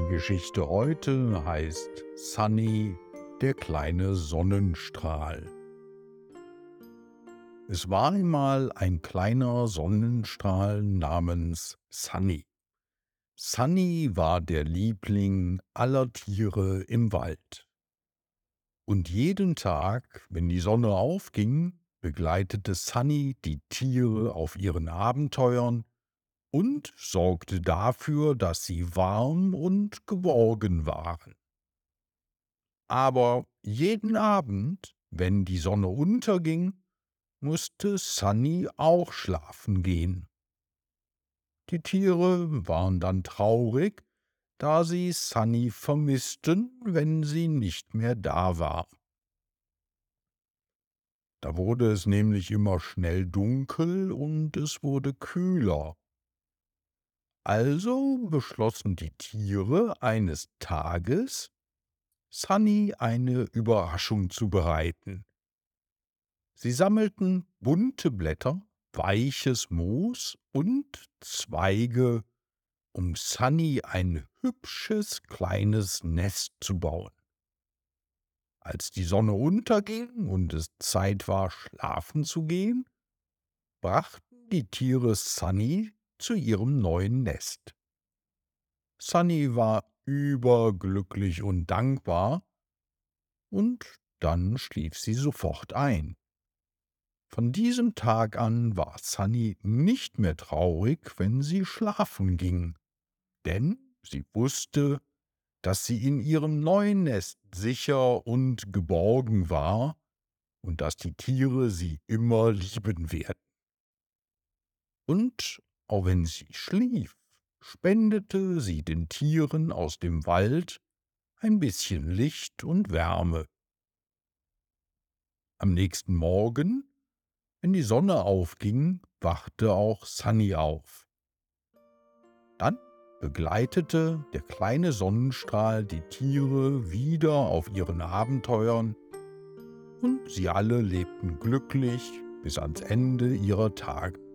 Die Geschichte heute heißt Sunny, der kleine Sonnenstrahl. Es war einmal ein kleiner Sonnenstrahl namens Sunny. Sunny war der Liebling aller Tiere im Wald. Und jeden Tag, wenn die Sonne aufging, begleitete Sunny die Tiere auf ihren Abenteuern und sorgte dafür, dass sie warm und geborgen waren. Aber jeden Abend, wenn die Sonne unterging, musste Sunny auch schlafen gehen. Die Tiere waren dann traurig, da sie Sunny vermissten, wenn sie nicht mehr da war. Da wurde es nämlich immer schnell dunkel und es wurde kühler. Also beschlossen die Tiere eines Tages, Sunny eine Überraschung zu bereiten. Sie sammelten bunte Blätter, weiches Moos und Zweige, um Sunny ein hübsches kleines Nest zu bauen. Als die Sonne unterging und es Zeit war, schlafen zu gehen, brachten die Tiere Sunny zu ihrem neuen Nest. Sunny war überglücklich und dankbar, und dann schlief sie sofort ein. Von diesem Tag an war Sunny nicht mehr traurig, wenn sie schlafen ging, denn sie wusste, dass sie in ihrem neuen Nest sicher und geborgen war und dass die Tiere sie immer lieben werden. Und auch wenn sie schlief, spendete sie den Tieren aus dem Wald ein bisschen Licht und Wärme. Am nächsten Morgen, wenn die Sonne aufging, wachte auch Sunny auf. Dann begleitete der kleine Sonnenstrahl die Tiere wieder auf ihren Abenteuern, und sie alle lebten glücklich bis ans Ende ihrer Tage.